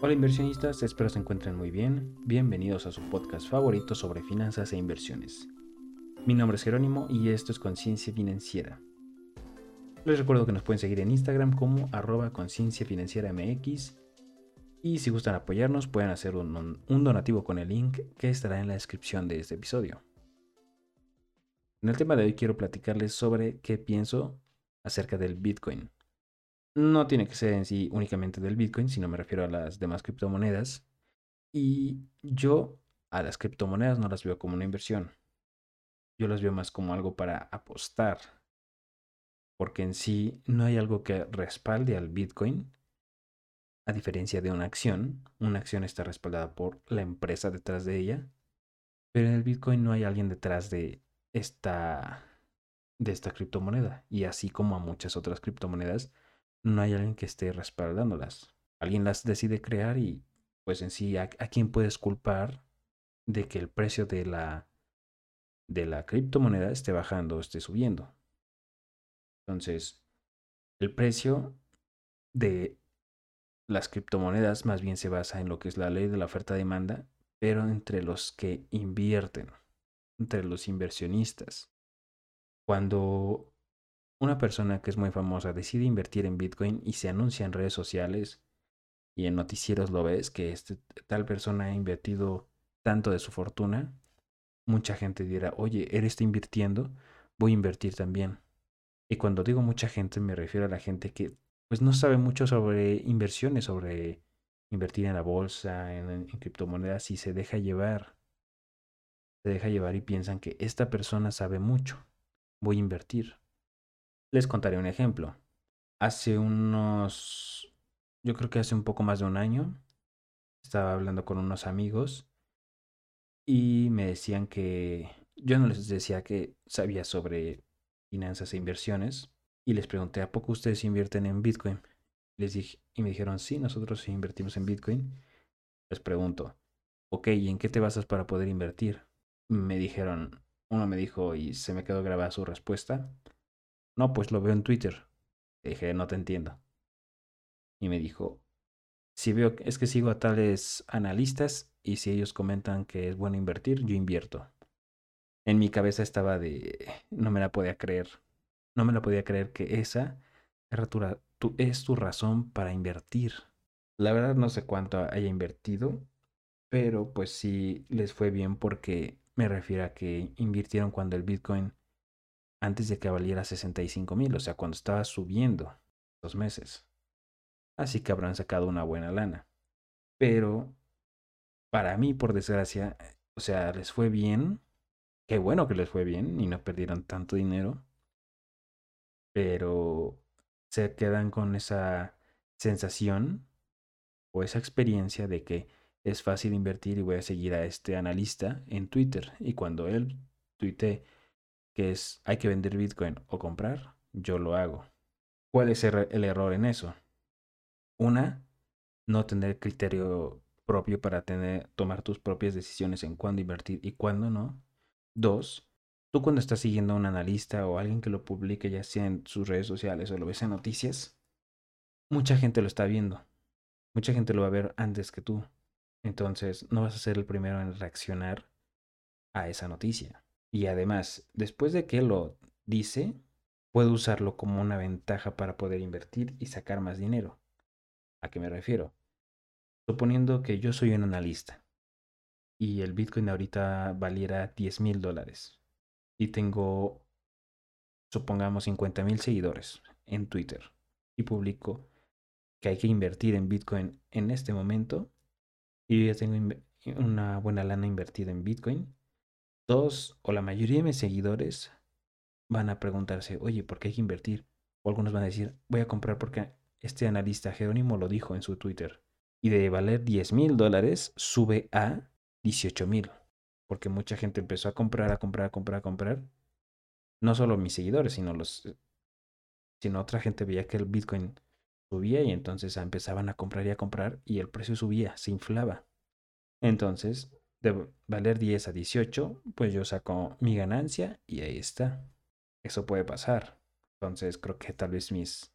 Hola inversionistas, espero se encuentren muy bien. Bienvenidos a su podcast favorito sobre finanzas e inversiones. Mi nombre es Jerónimo y esto es Conciencia Financiera. Les recuerdo que nos pueden seguir en Instagram como arroba conciencia financiera MX y si gustan apoyarnos pueden hacer un, un donativo con el link que estará en la descripción de este episodio. En el tema de hoy quiero platicarles sobre qué pienso acerca del Bitcoin. No tiene que ser en sí únicamente del Bitcoin, sino me refiero a las demás criptomonedas. Y yo a las criptomonedas no las veo como una inversión. Yo las veo más como algo para apostar. Porque en sí no hay algo que respalde al Bitcoin. A diferencia de una acción, una acción está respaldada por la empresa detrás de ella. Pero en el Bitcoin no hay alguien detrás de esta, de esta criptomoneda. Y así como a muchas otras criptomonedas, no hay alguien que esté respaldándolas. Alguien las decide crear y pues en sí, ¿a, quién puedes culpar de que el precio de la, de la criptomoneda esté bajando o esté subiendo? Entonces, el precio de las criptomonedas más bien se basa en lo que es la ley de la oferta-demanda, pero entre los que invierten, entre los inversionistas. Cuando una persona que es muy famosa decide invertir en Bitcoin y se anuncia en redes sociales y en noticieros lo ves que este, tal persona ha invertido tanto de su fortuna, mucha gente dirá, oye, él está invirtiendo, voy a invertir también. Y cuando digo mucha gente me refiero a la gente que pues no sabe mucho sobre inversiones, sobre invertir en la bolsa, en, en criptomonedas y se deja llevar. Se deja llevar y piensan que esta persona sabe mucho, voy a invertir. Les contaré un ejemplo. Hace unos, yo creo que hace un poco más de un año, estaba hablando con unos amigos y me decían que yo no les decía que sabía sobre finanzas e inversiones y les pregunté, ¿a poco ustedes invierten en Bitcoin? Les dije, y me dijeron, sí, nosotros invertimos en Bitcoin. Les pregunto, ok, ¿y en qué te basas para poder invertir? Me dijeron, uno me dijo y se me quedó grabada su respuesta. No, pues lo veo en Twitter. dije, no te entiendo. Y me dijo, si veo, es que sigo a tales analistas y si ellos comentan que es bueno invertir, yo invierto. En mi cabeza estaba de, no me la podía creer. No me la podía creer que esa es tu razón para invertir. La verdad no sé cuánto haya invertido, pero pues sí les fue bien porque me refiero a que invirtieron cuando el Bitcoin antes de que valiera 65 mil, o sea, cuando estaba subiendo dos meses. Así que habrán sacado una buena lana. Pero para mí, por desgracia, o sea, les fue bien. Qué bueno que les fue bien y no perdieron tanto dinero. Pero se quedan con esa sensación o esa experiencia de que es fácil invertir y voy a seguir a este analista en Twitter. Y cuando él tuite que es hay que vender Bitcoin o comprar, yo lo hago. ¿Cuál es el error en eso? Una, no tener criterio propio para tener, tomar tus propias decisiones en cuándo invertir y cuándo no. Dos, tú cuando estás siguiendo a un analista o alguien que lo publique ya sea en sus redes sociales o lo ves en noticias, mucha gente lo está viendo. Mucha gente lo va a ver antes que tú. Entonces no vas a ser el primero en reaccionar a esa noticia. Y además, después de que lo dice, puedo usarlo como una ventaja para poder invertir y sacar más dinero. ¿A qué me refiero? Suponiendo que yo soy un analista y el Bitcoin ahorita valiera 10 mil dólares y tengo, supongamos, 50 mil seguidores en Twitter y publico que hay que invertir en Bitcoin en este momento y yo ya tengo una buena lana invertida en Bitcoin todos o la mayoría de mis seguidores van a preguntarse, oye, ¿por qué hay que invertir? O algunos van a decir, voy a comprar porque este analista Jerónimo lo dijo en su Twitter. Y de valer 10 mil dólares sube a 18 mil. Porque mucha gente empezó a comprar, a comprar, a comprar, a comprar. No solo mis seguidores, sino los eh, sino otra gente veía que el Bitcoin subía y entonces empezaban a comprar y a comprar y el precio subía, se inflaba. Entonces, de valer 10 a 18, pues yo saco mi ganancia y ahí está. Eso puede pasar. Entonces creo que tal vez mis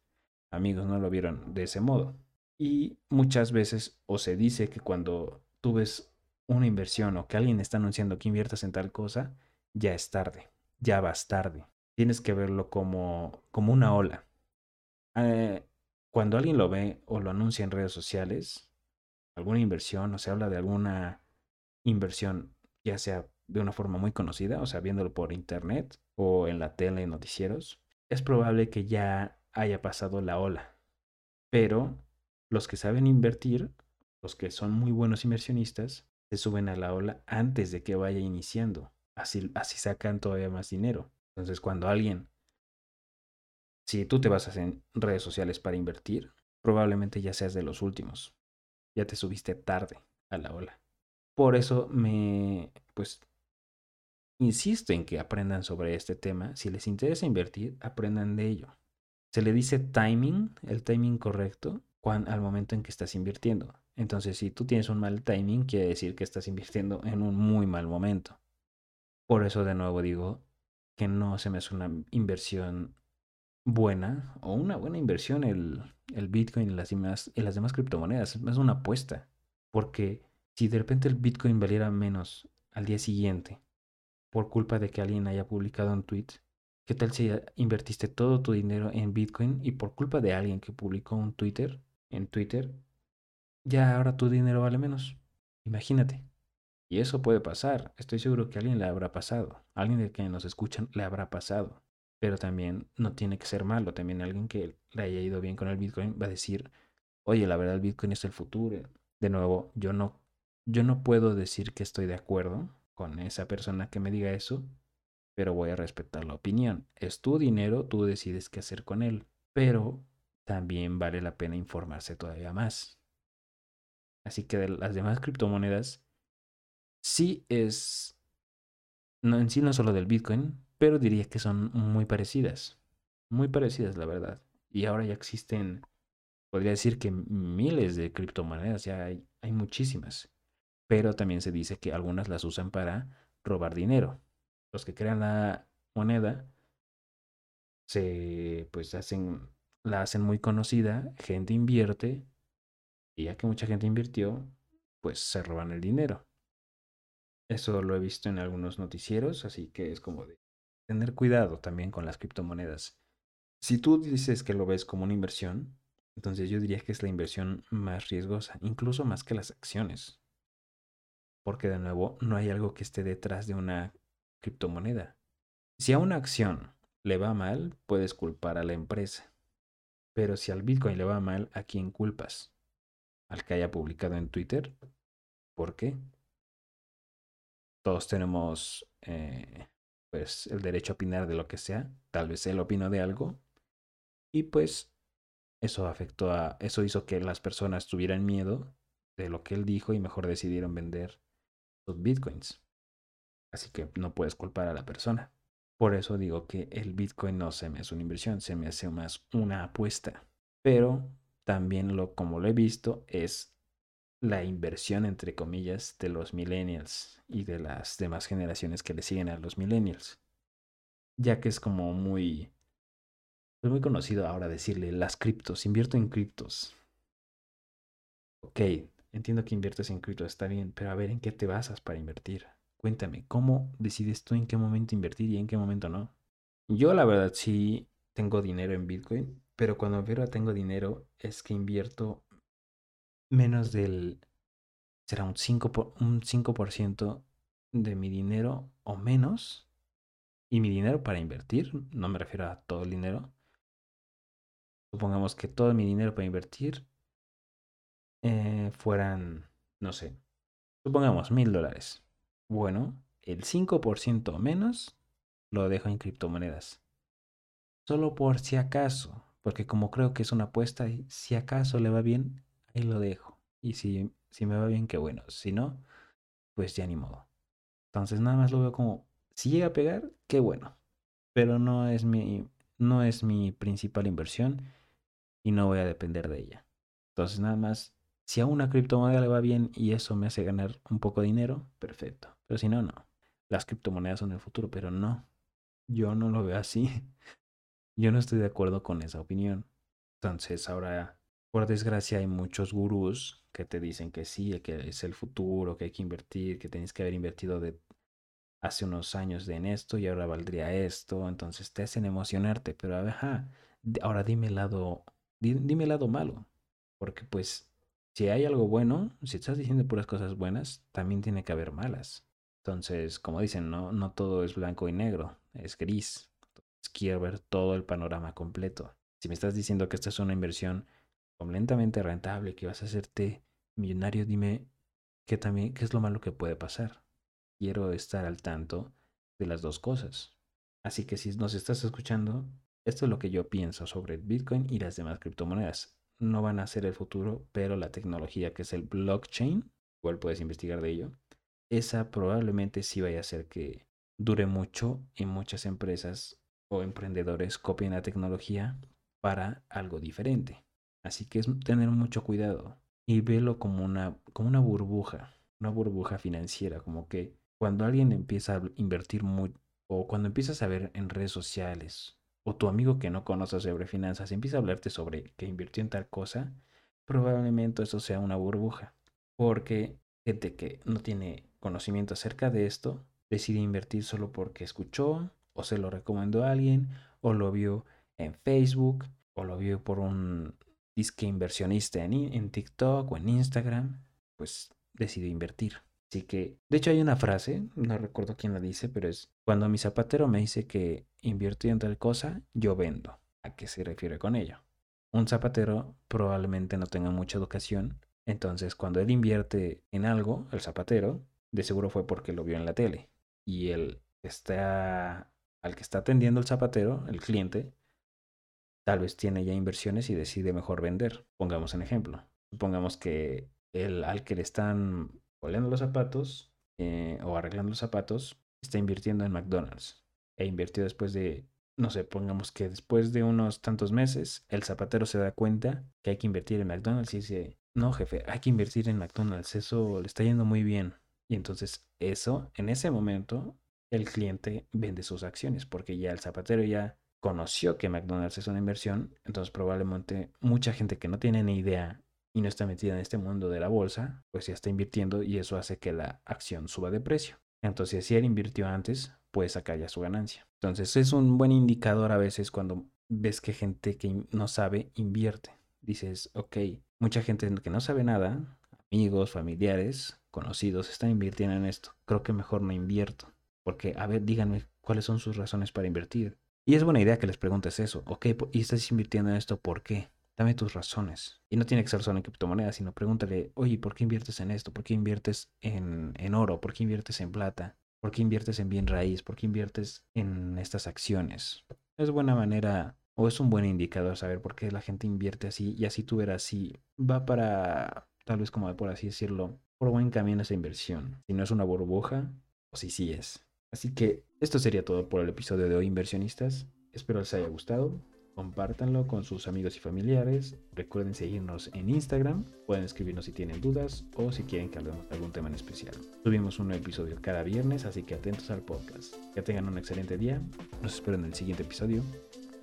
amigos no lo vieron de ese modo. Y muchas veces o se dice que cuando tú ves una inversión o que alguien está anunciando que inviertas en tal cosa, ya es tarde, ya vas tarde. Tienes que verlo como, como una ola. Eh, cuando alguien lo ve o lo anuncia en redes sociales, alguna inversión o se habla de alguna inversión, ya sea de una forma muy conocida, o sea, viéndolo por internet o en la tele, en noticieros, es probable que ya haya pasado la ola. Pero los que saben invertir, los que son muy buenos inversionistas, se suben a la ola antes de que vaya iniciando. Así, así sacan todavía más dinero. Entonces, cuando alguien, si tú te basas en redes sociales para invertir, probablemente ya seas de los últimos. Ya te subiste tarde a la ola. Por eso me, pues, insisto en que aprendan sobre este tema. Si les interesa invertir, aprendan de ello. Se le dice timing, el timing correcto, al momento en que estás invirtiendo. Entonces, si tú tienes un mal timing, quiere decir que estás invirtiendo en un muy mal momento. Por eso, de nuevo, digo que no se me hace una inversión buena o una buena inversión el, el Bitcoin y las, demás, y las demás criptomonedas. Es una apuesta. Porque si de repente el Bitcoin valiera menos al día siguiente por culpa de que alguien haya publicado un tweet, ¿qué tal si invertiste todo tu dinero en Bitcoin y por culpa de alguien que publicó un Twitter, en Twitter, ya ahora tu dinero vale menos. Imagínate. Y eso puede pasar. Estoy seguro que alguien le habrá pasado. Alguien de que nos escuchan le habrá pasado. Pero también no tiene que ser malo. También alguien que le haya ido bien con el Bitcoin va a decir, oye, la verdad el Bitcoin es el futuro. De nuevo, yo no, yo no puedo decir que estoy de acuerdo con esa persona que me diga eso, pero voy a respetar la opinión. Es tu dinero, tú decides qué hacer con él. Pero también vale la pena informarse todavía más. Así que de las demás criptomonedas, sí es, no en sí no solo del Bitcoin, pero diría que son muy parecidas. Muy parecidas, la verdad. Y ahora ya existen, podría decir que miles de criptomonedas, ya hay, hay muchísimas. Pero también se dice que algunas las usan para robar dinero. Los que crean la moneda se pues hacen la hacen muy conocida, gente invierte, y ya que mucha gente invirtió, pues se roban el dinero. Eso lo he visto en algunos noticieros, así que es como de tener cuidado también con las criptomonedas. Si tú dices que lo ves como una inversión, entonces yo diría que es la inversión más riesgosa, incluso más que las acciones. Porque de nuevo, no hay algo que esté detrás de una criptomoneda. Si a una acción le va mal, puedes culpar a la empresa. Pero si al Bitcoin le va mal, ¿a quién culpas? ¿Al que haya publicado en Twitter? ¿Por qué? Todos tenemos eh, pues el derecho a opinar de lo que sea. Tal vez él opinó de algo. Y pues eso afectó a. Eso hizo que las personas tuvieran miedo de lo que él dijo y mejor decidieron vender bitcoins. Así que no puedes culpar a la persona. Por eso digo que el Bitcoin no se me hace una inversión, se me hace más una apuesta. Pero también lo como lo he visto es la inversión entre comillas de los millennials y de las demás generaciones que le siguen a los millennials. Ya que es como muy es muy conocido ahora decirle las criptos, invierto en criptos. Ok, entiendo que inviertes en criptos, está bien, pero a ver en qué te basas para invertir. Cuéntame, ¿cómo decides tú en qué momento invertir y en qué momento no? Yo la verdad sí tengo dinero en Bitcoin, pero cuando veo tengo dinero es que invierto menos del... será un 5%, por, un 5 de mi dinero o menos. Y mi dinero para invertir, no me refiero a todo el dinero. Supongamos que todo mi dinero para invertir eh, fueran, no sé, supongamos mil dólares. Bueno, el 5% menos lo dejo en criptomonedas. Solo por si acaso, porque como creo que es una apuesta, si acaso le va bien, ahí lo dejo. Y si, si me va bien, qué bueno. Si no, pues ya ni modo. Entonces nada más lo veo como, si llega a pegar, qué bueno. Pero no es mi, no es mi principal inversión y no voy a depender de ella. Entonces nada más, si a una criptomoneda le va bien y eso me hace ganar un poco de dinero, perfecto. Pero si no, no. Las criptomonedas son el futuro, pero no. Yo no lo veo así. Yo no estoy de acuerdo con esa opinión. Entonces ahora Por desgracia hay muchos gurús que te dicen que sí, que es el futuro, que hay que invertir, que tienes que haber invertido hace unos años en esto y ahora valdría esto, entonces te hacen emocionarte, pero ajá, ahora dime el lado, dime el lado malo, porque pues si hay algo bueno, si estás diciendo puras cosas buenas, también tiene que haber malas. Entonces, como dicen, no, no todo es blanco y negro, es gris. Entonces, quiero ver todo el panorama completo. Si me estás diciendo que esta es una inversión completamente rentable, que vas a hacerte millonario, dime qué también qué es lo malo que puede pasar. Quiero estar al tanto de las dos cosas. Así que si nos estás escuchando, esto es lo que yo pienso sobre Bitcoin y las demás criptomonedas. No van a ser el futuro, pero la tecnología que es el blockchain, igual puedes investigar de ello, esa probablemente sí vaya a hacer que dure mucho y muchas empresas o emprendedores copien la tecnología para algo diferente. Así que es tener mucho cuidado y velo como una, como una burbuja, una burbuja financiera, como que cuando alguien empieza a invertir muy, o cuando empiezas a ver en redes sociales, o tu amigo que no conoce sobre finanzas empieza a hablarte sobre que invirtió en tal cosa, probablemente eso sea una burbuja, porque gente que no tiene conocimiento acerca de esto decide invertir solo porque escuchó, o se lo recomendó a alguien, o lo vio en Facebook, o lo vio por un disque inversionista en, TikTok o en Instagram, pues decidió invertir. Así que, de hecho hay una frase, no recuerdo quién la dice, pero es, cuando mi zapatero me dice que invirtió en tal cosa, yo vendo. ¿A qué se refiere con ello? Un zapatero probablemente no tenga mucha educación, entonces cuando él invierte en algo, el zapatero, de seguro fue porque lo vio en la tele. Y él está, al que está atendiendo el zapatero, el cliente, tal vez tiene ya inversiones y decide mejor vender. Pongamos un ejemplo. Supongamos que el, al que le están oleando los zapatos eh, o arreglando los zapatos está invirtiendo en McDonald's. E invirtió después de, no sé, pongamos que después de unos tantos meses, el zapatero se da cuenta que hay que invertir en McDonald's y dice, no jefe, hay que invertir en McDonald's, eso le está yendo muy bien. Y entonces eso, en ese momento, el cliente vende sus acciones porque ya el zapatero ya conoció que McDonald's es una inversión, entonces probablemente mucha gente que no tiene ni idea y no está metida en este mundo de la bolsa, pues ya está invirtiendo y eso hace que la acción suba de precio. Entonces, si él invirtió antes, puede sacar ya su ganancia. Entonces, es un buen indicador a veces cuando ves que gente que no sabe invierte. Dices, ok, mucha gente que no sabe nada, amigos, familiares, conocidos, están invirtiendo en esto. Creo que mejor no invierto. Porque, a ver, díganme cuáles son sus razones para invertir. Y es buena idea que les preguntes eso. Ok, ¿y estás invirtiendo en esto por qué? Dame tus razones. Y no tiene que ser solo en criptomonedas, sino pregúntale, oye, ¿por qué inviertes en esto? ¿Por qué inviertes en, en oro? ¿Por qué inviertes en plata? ¿Por qué inviertes en bien raíz? ¿Por qué inviertes en estas acciones? Es buena manera o es un buen indicador saber por qué la gente invierte así y así tú verás si va para, tal vez como por así decirlo, por buen camino esa inversión. Si no es una burbuja o si sí es. Así que esto sería todo por el episodio de hoy, inversionistas. Espero les haya gustado. Compártanlo con sus amigos y familiares. Recuerden seguirnos en Instagram. Pueden escribirnos si tienen dudas o si quieren que hablemos de algún tema en especial. Subimos un episodio cada viernes, así que atentos al podcast. Que tengan un excelente día. Nos espero en el siguiente episodio.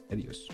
Adiós.